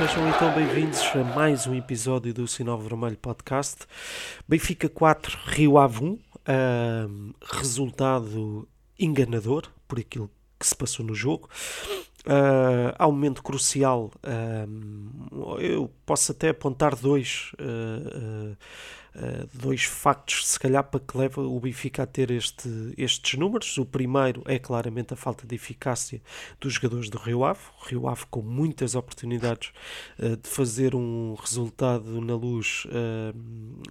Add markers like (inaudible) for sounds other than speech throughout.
Sejam então bem-vindos a mais um episódio do Sinal Vermelho Podcast. Benfica 4, Rio Ave 1. Uh, resultado enganador por aquilo que se passou no jogo. Uh, há um momento crucial, uh, eu posso até apontar dois, uh, dois factos, se calhar, para que leva o Benfica a ter este, estes números. O primeiro é claramente a falta de eficácia dos jogadores do Rio Ave. O Rio Ave com muitas oportunidades de fazer um resultado na luz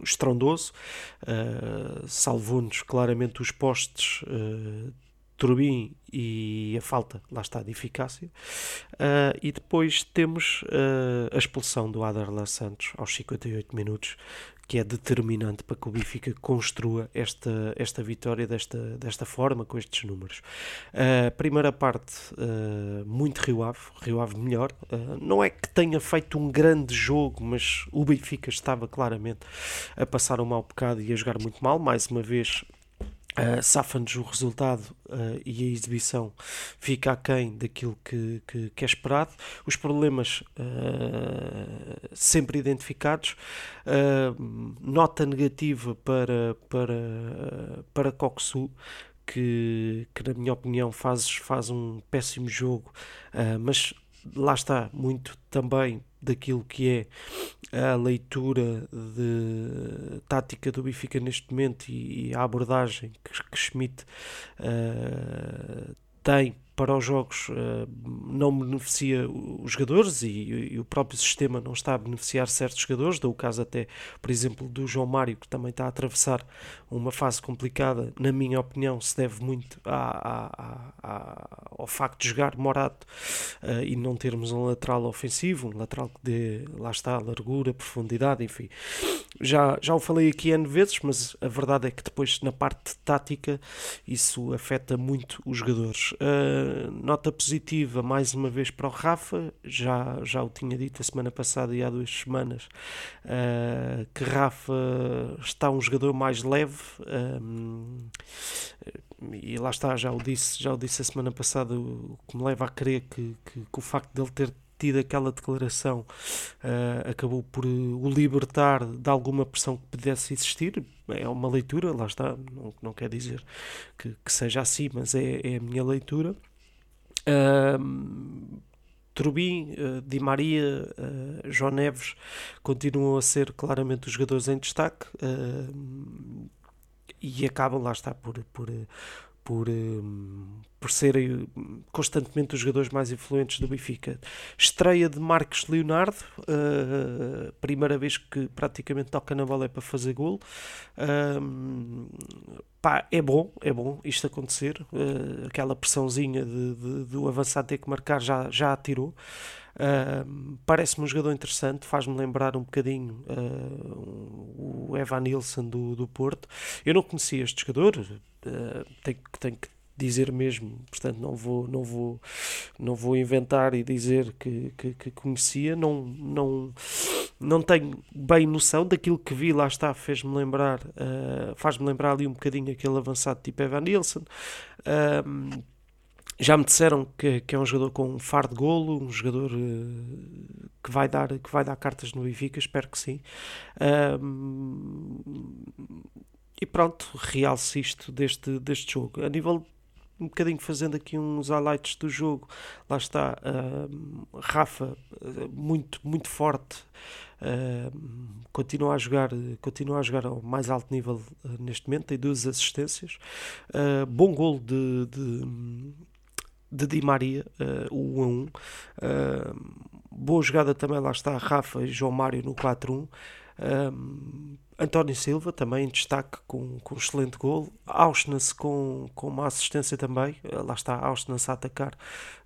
estrondoso, salvou-nos claramente os postes Turbin e a falta, lá está, de eficácia. Uh, e depois temos uh, a expulsão do Adarlan Santos aos 58 minutos, que é determinante para que o Benfica construa esta, esta vitória desta, desta forma, com estes números. Uh, primeira parte, muito Rio Ave, Rio Ave melhor. não é que tenha feito um grande jogo, mas o Benfica estava claramente a passar um mau bocado e a jogar muito mal. Mais uma vez, Uh, Safa-nos o resultado uh, e a exibição fica aquém daquilo que, que, que é esperado. Os problemas uh, sempre identificados. Uh, nota negativa para, para, para Coxu, que, que na minha opinião faz, faz um péssimo jogo, mas lá está muito também daquilo que é a leitura de tática do Benfica neste momento e, e a abordagem que, que Schmidt uh, tem para os jogos uh, não beneficia os jogadores e, e, o próprio sistema não está a beneficiar certos jogadores. Dou o caso até, por exemplo, do João Mário, que também está a atravessar uma fase complicada. Na minha opinião, se deve muito à, à, à, ao facto de jogar Morato uh, e não termos um lateral ofensivo, um lateral que dê, lá está, largura, profundidade, enfim. Já, já o falei aqui N vezes, mas a verdade é que depois na parte tática isso afeta muito os jogadores. Uh, nota positiva mais uma vez para o Rafa, já, já o tinha dito a semana passada e há duas semanas uh, que Rafa está um jogador mais leve um, e lá está, já o disse, já o disse a semana passada, o que me leva a crer que, que, que o facto dele ter tido aquela declaração uh, acabou por o libertar de alguma pressão que pudesse existir. É uma leitura, lá está, não, não quer dizer que, que seja assim, mas é, é a minha leitura. Uh, Trubin, uh, Di Maria, uh, João Neves continuam a ser claramente os jogadores em destaque uh, e acabam, lá está, por, por, por, por serem constantemente os jogadores mais influentes do Benfica. Estreia de Marcos Leonardo, uh, primeira vez que praticamente toca na bola é para fazer gol. Uh, pá, é bom, é bom isto acontecer. Uh, aquela pressãozinha de, de, do avançado ter que marcar já, já atirou. Uh, Parece-me um jogador interessante, faz-me lembrar um bocadinho uh, o Evan Nilsson do, do Porto. Eu não conhecia este jogador, uh, tenho, tenho que dizer mesmo, portanto não vou não vou não vou inventar e dizer que, que, que, conhecia, não não não tenho bem noção daquilo que vi lá está fez-me lembrar uh, faz-me lembrar ali um bocadinho aquele avançado tipo Evan Nilsson uh, já me disseram que, que, é um jogador com um faro de golo, um jogador uh, que, vai dar, que vai dar cartas no Benfica, espero que sim. e pronto, realço isto deste, deste jogo. A nível um bocadinho fazendo aqui uns highlights do jogo. Lá está uh, Rafa, muito, muito forte. Uh, continua a jogar continua a jogar ao mais alto nível uh, neste momento tem duas assistências uh, bom gol de, de, de Di Maria o 1 a 1 boa jogada também lá está Rafa e João Mário no 4-1 António Silva também em destaque com, com um excelente gol. Auschnitz com, com uma assistência também. Uh, lá está Auschnitz a atacar.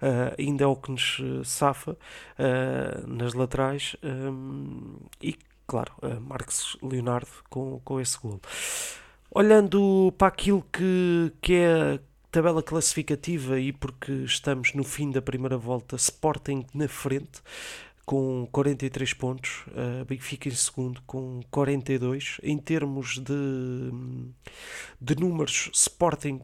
Uh, ainda é o que nos eh, safa uh, nas laterais. Um, e, claro, Marcos Leonardo com, com esse gol. Olhando para aquilo que, que é tabela classificativa e porque estamos no fim da primeira volta, Sporting na frente com 43 pontos, uh, Benfica em segundo com 42. Em termos de, de números, Sporting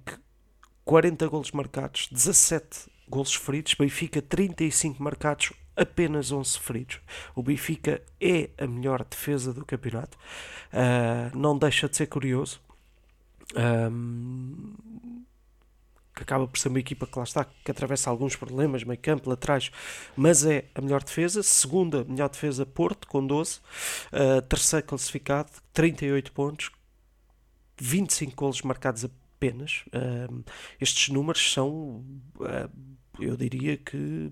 40 golos marcados, 17 golos feridos, Benfica 35 marcados, apenas 11 feridos. O Benfica é a melhor defesa do campeonato. Uh, não deixa de ser curioso. Um, que acaba por ser uma equipa que lá está, que atravessa alguns problemas, meio campo, laterais, mas é a melhor defesa. Segunda melhor defesa, Porto, com 12. Uh, terceiro classificado, 38 pontos, 25 golos marcados apenas. Uh, estes números são, uh, eu diria que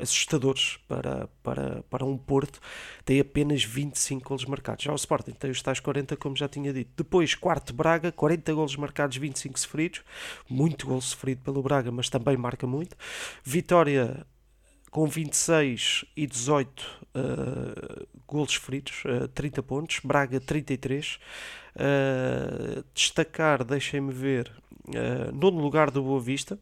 assustadores para, para, para um Porto, tem apenas 25 golos marcados. Já o Sporting tem os tais 40, como já tinha dito. Depois, quarto Braga, 40 golos marcados, 25 sofridos. Muito gol sofrido pelo Braga, mas também marca muito. Vitória com 26 e 18 uh, golos feridos, uh, 30 pontos. Braga, 33. Uh, destacar, deixem-me ver, uh, nono lugar do Boa Vista,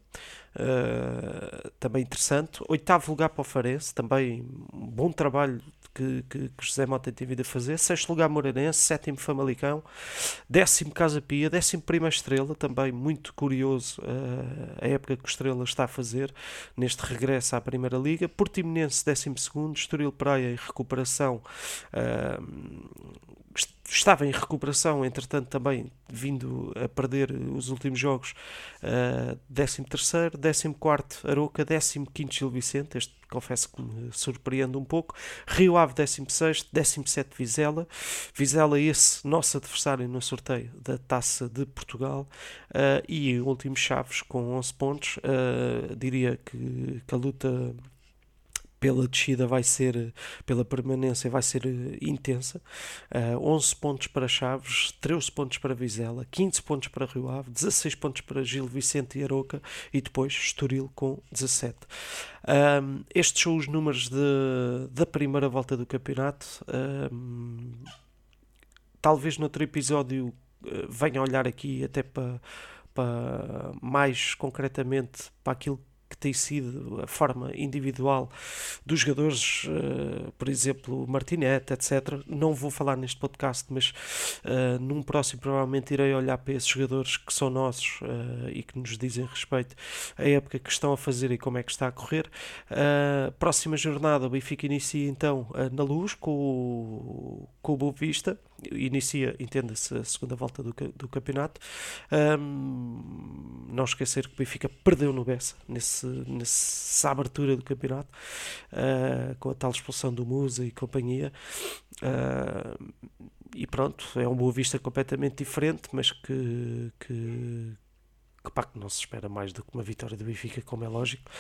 uh, também interessante. Oitavo lugar para o Farense, também um bom trabalho que, que, que José Mota tem vindo a fazer. Sexto lugar Moreirense, sétimo Famalicão, décimo Casa Pia, décimo Prima Estrela, também muito curioso uh, a época que o Estrela está a fazer neste regresso à Primeira Liga. Portimonense, décimo segundo, Estoril Praia em recuperação. Uh, estava em recuperação, entretanto também vindo a perder os últimos jogos, uh, 13º, 14º Aroca, 15º Gil Vicente, este confesso que me surpreende um pouco, Rio Ave 16º, 17º Vizela, Vizela esse nosso adversário no sorteio da Taça de Portugal, uh, e o último Chaves com 11 pontos, uh, diria que, que a luta pela descida vai ser, pela permanência vai ser eh, intensa. Uh, eh, 11 pontos para Chaves, 13 pontos para Vizela, 15 pontos para Rio Ave, 16 pontos para Gil Vicente e Aroca e depois Estoril com 17. Um, estes são os números de, da primeira volta do campeonato. Um, talvez no outro episódio venha olhar aqui até para, para mais concretamente para aquilo que tem sido a forma individual dos jogadores, uh, por exemplo, Martinete, etc. Não vou falar neste podcast, mas uh, num próximo provavelmente irei olhar para esses jogadores que são nossos uh, e que nos dizem respeito à época que estão a fazer e como é que está a correr. próxima jornada, o Benfica inicia então na luz com o, com o Boa Vista inicia, entenda-se, a segunda volta do, do campeonato. Um, não esquecer que o Benfica perdeu no Bessa nesse, nessa abertura do campeonato, uh, com a tal expulsão do Musa e companhia. Uh, e pronto, é um Boa Vista completamente diferente, mas que, que, que, pá, que não se espera mais do que uma vitória do Benfica, como é lógico.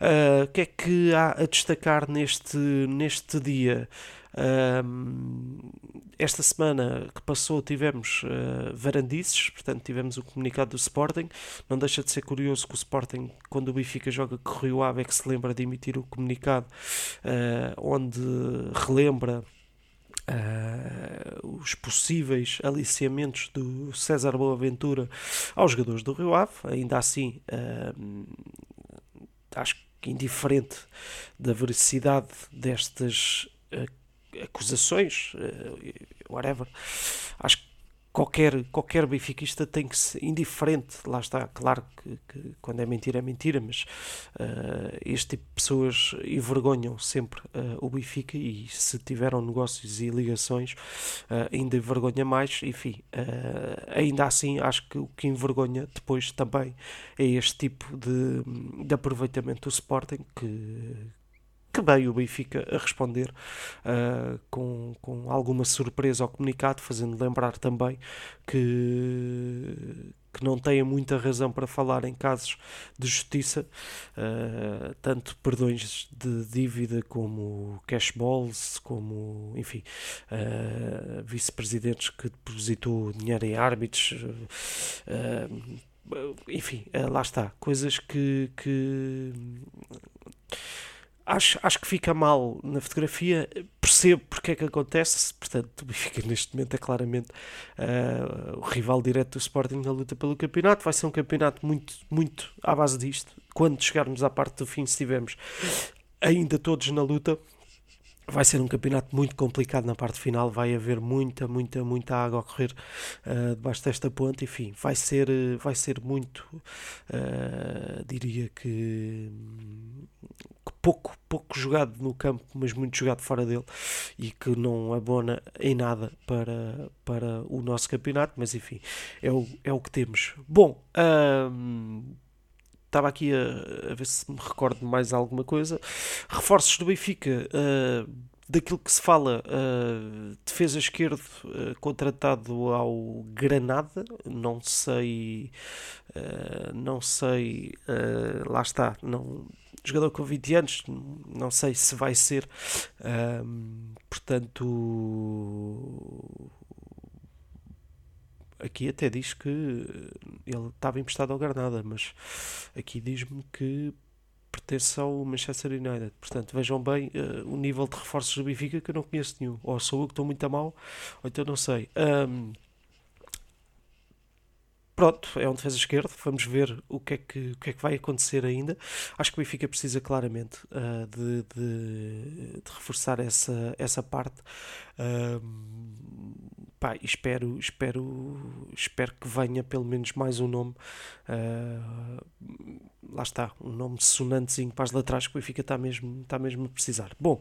Uh, o que é que há a destacar neste, neste dia? Esta semana que passou tivemos uh, varandices, portanto tivemos o comunicado do Sporting. Não deixa de ser curioso que o Sporting, quando o Benfica joga com o Rio Ave, é que se lembra de emitir o comunicado uh, onde relembra Uh, os possíveis aliciamentos do César Boaventura aos jogadores do Rio Ave, ainda assim acho que indiferente da veracidade destas acusações, uh, whatever. Acho que qualquer, qualquer benfiquista tem que ser indiferente, lá está, claro que, que quando é mentira é mentira, mas uh, este tipo de pessoas envergonham sempre uh, o Benfica e se tiveram negócios e ligações uh, ainda envergonha mais, enfim, ainda assim acho que o que envergonha depois também é este tipo de, de aproveitamento do Sporting que que o Benfica a responder uh, com, com alguma surpresa ao comunicado, fazendo lembrar também que, que não têm muita razão para falar em casos de justiça, uh, tanto perdões de dívida como cash balls, como, enfim, uh, vice-presidentes que depositou dinheiro em árbitros, uh, enfim, lá está, coisas que, que acho, acho que fica mal na fotografia, percebo porque é que acontece, portanto, (laughs) o neste momento é claramente uh, o rival direto do Sporting na luta pelo campeonato, vai ser um campeonato muito, muito à base disto, quando chegarmos à parte do fim, se estivermos ainda todos na luta, vai ser um campeonato muito complicado na parte final, vai haver muita, muita, muita água a correr uh, debaixo desta ponte, enfim, vai ser, vai ser muito, uh, diria que pouco, pouco jogado no campo, mas muito jogado fora dele e que não abona em nada para, para o nosso campeonato, mas enfim, é o, é o que temos. Bom, estava aqui a, a, ver se me recordo mais alguma coisa. Reforços do Benfica. Uh, daquilo que se fala, uh, defesa esquerdo uh, contratado ao Granada, não sei, uh, não sei, lá está, não, jogador com 20 anos, não sei se vai ser, portanto, aqui até diz que ele estava emprestado ao Granada, mas aqui diz-me que pertence ao Manchester United. Portanto, vejam bem uh, o nível de reforços do Benfica que eu não conheço nenhum. Ou sou eu que estou muito a mal, ou então não sei. Um, pronto, é um defesa esquerdo. Vamos ver o que, é que, o que é que vai acontecer ainda. Acho que o Benfica precisa claramente uh, de, de, de, reforçar essa, essa parte. Pá, espero, espero, espero que venha pelo menos mais um nome. Uh, lá está, um nome sonantezinho para as laterais que o Benfica está mesmo, está mesmo a precisar. Bom,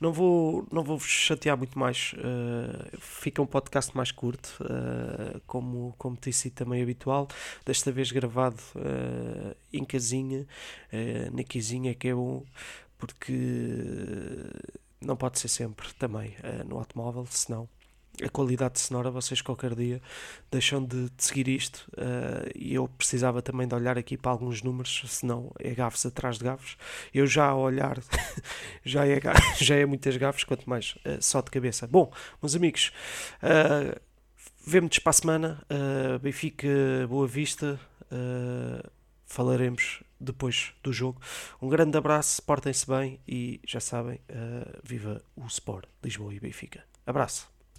não vou, não vou vos chatear muito mais, uh, fica um podcast mais curto, uh, como, como tem sido também habitual, desta vez gravado em casinha, na casinha que é bom, porque não pode ser sempre também no automóvel, senão a qualidade sonora, vocês qualquer dia deixam de, de seguir isto uh, e eu precisava também de olhar aqui para alguns números, senão é gafos atrás de gafos. Eu já a olhar (laughs) já, é, (laughs) já é muitas gafos, quanto mais uh, só de cabeça. Bom, meus amigos, uh, vemo-nos para a semana. Uh, Benfica, Boa Vista. falaremos depois do jogo. Um grande abraço, portem-se bem e já sabem, viva o Sport Lisboa e Benfica. Abraço.